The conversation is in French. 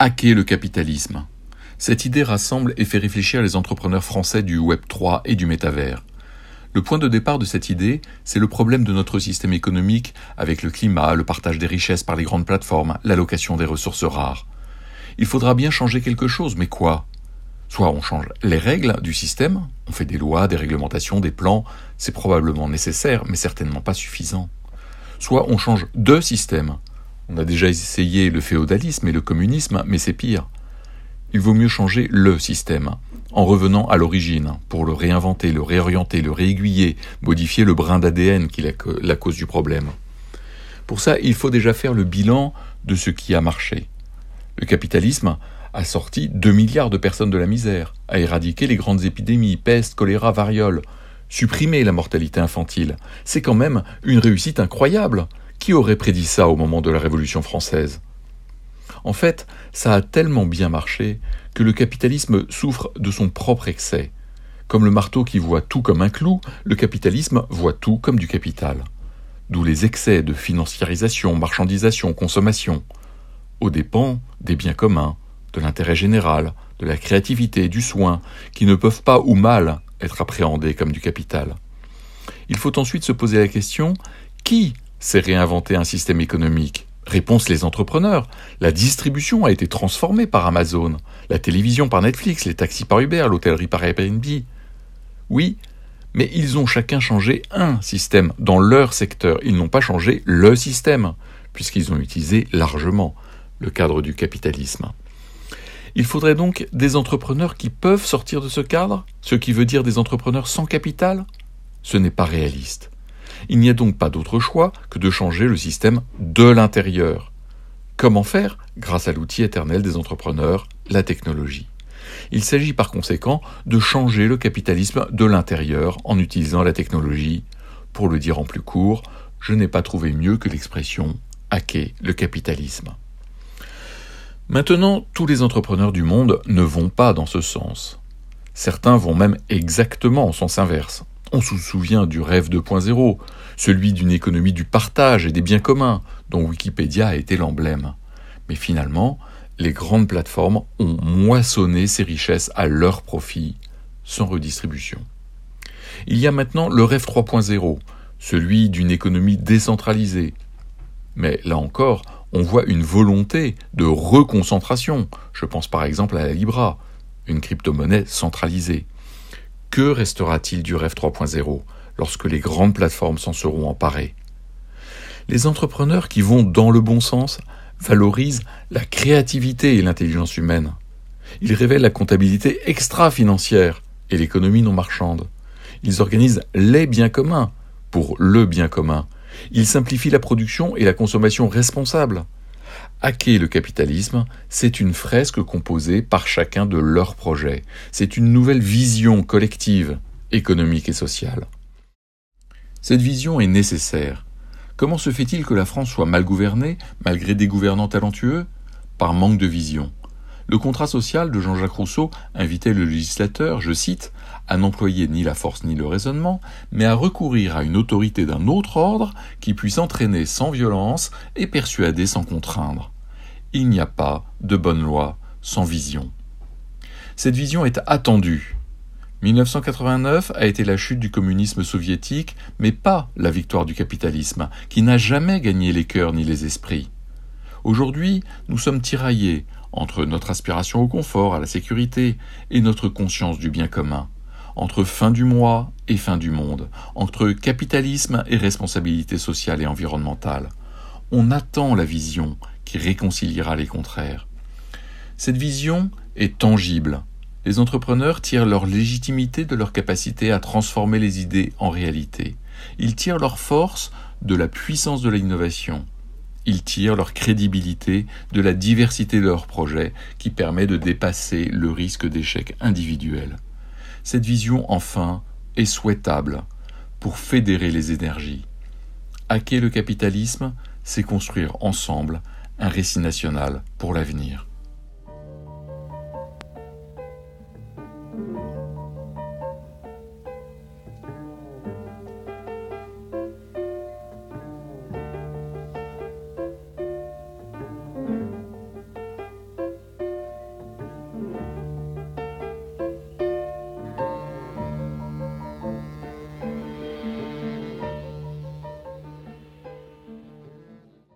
Hacker le capitalisme. Cette idée rassemble et fait réfléchir les entrepreneurs français du Web 3 et du métavers. Le point de départ de cette idée, c'est le problème de notre système économique avec le climat, le partage des richesses par les grandes plateformes, l'allocation des ressources rares. Il faudra bien changer quelque chose, mais quoi? Soit on change les règles du système, on fait des lois, des réglementations, des plans, c'est probablement nécessaire, mais certainement pas suffisant. Soit on change de système, on a déjà essayé le féodalisme et le communisme, mais c'est pire. Il vaut mieux changer le système, en revenant à l'origine, pour le réinventer, le réorienter, le réaiguiller, modifier le brin d'ADN qui est la cause du problème. Pour ça, il faut déjà faire le bilan de ce qui a marché. Le capitalisme a sorti 2 milliards de personnes de la misère, a éradiqué les grandes épidémies, peste, choléra, variole, supprimé la mortalité infantile. C'est quand même une réussite incroyable. Qui aurait prédit ça au moment de la Révolution française? En fait, ça a tellement bien marché que le capitalisme souffre de son propre excès. Comme le marteau qui voit tout comme un clou, le capitalisme voit tout comme du capital. D'où les excès de financiarisation, marchandisation, consommation, aux dépens des biens communs, de l'intérêt général, de la créativité, du soin, qui ne peuvent pas ou mal être appréhendés comme du capital. Il faut ensuite se poser la question qui c'est réinventer un système économique Réponse les entrepreneurs. La distribution a été transformée par Amazon, la télévision par Netflix, les taxis par Uber, l'hôtellerie par Airbnb. Oui, mais ils ont chacun changé un système dans leur secteur. Ils n'ont pas changé le système, puisqu'ils ont utilisé largement le cadre du capitalisme. Il faudrait donc des entrepreneurs qui peuvent sortir de ce cadre, ce qui veut dire des entrepreneurs sans capital? Ce n'est pas réaliste. Il n'y a donc pas d'autre choix que de changer le système de l'intérieur. Comment faire Grâce à l'outil éternel des entrepreneurs, la technologie? Il s'agit par conséquent de changer le capitalisme de l'intérieur en utilisant la technologie. Pour le dire en plus court, je n'ai pas trouvé mieux que l'expression hacker le capitalisme. Maintenant, tous les entrepreneurs du monde ne vont pas dans ce sens. Certains vont même exactement en sens inverse. On se souvient du rêve 2.0, celui d'une économie du partage et des biens communs, dont Wikipédia a été l'emblème. Mais finalement, les grandes plateformes ont moissonné ces richesses à leur profit, sans redistribution. Il y a maintenant le rêve 3.0, celui d'une économie décentralisée. Mais là encore, on voit une volonté de reconcentration. Je pense par exemple à la Libra, une crypto-monnaie centralisée. Que restera-t-il du rêve 3.0 lorsque les grandes plateformes s'en seront emparées? Les entrepreneurs qui vont dans le bon sens valorisent la créativité et l'intelligence humaine. Ils révèlent la comptabilité extra-financière et l'économie non marchande. Ils organisent les biens communs pour le bien commun. Ils simplifient la production et la consommation responsable. Hacker le capitalisme, c'est une fresque composée par chacun de leurs projets. C'est une nouvelle vision collective, économique et sociale. Cette vision est nécessaire. Comment se fait-il que la France soit mal gouvernée, malgré des gouvernants talentueux? Par manque de vision. Le contrat social de Jean-Jacques Rousseau invitait le législateur, je cite, à n'employer ni la force ni le raisonnement, mais à recourir à une autorité d'un autre ordre qui puisse entraîner sans violence et persuader sans contraindre il n'y a pas de bonne loi sans vision. Cette vision est attendue. 1989 a été la chute du communisme soviétique, mais pas la victoire du capitalisme, qui n'a jamais gagné les cœurs ni les esprits. Aujourd'hui, nous sommes tiraillés entre notre aspiration au confort, à la sécurité, et notre conscience du bien commun, entre fin du mois et fin du monde, entre capitalisme et responsabilité sociale et environnementale. On attend la vision qui réconciliera les contraires. Cette vision est tangible. Les entrepreneurs tirent leur légitimité de leur capacité à transformer les idées en réalité. Ils tirent leur force de la puissance de l'innovation. Ils tirent leur crédibilité de la diversité de leurs projets qui permet de dépasser le risque d'échec individuel. Cette vision, enfin, est souhaitable pour fédérer les énergies. Hacker le capitalisme, c'est construire ensemble un récit national pour l'avenir.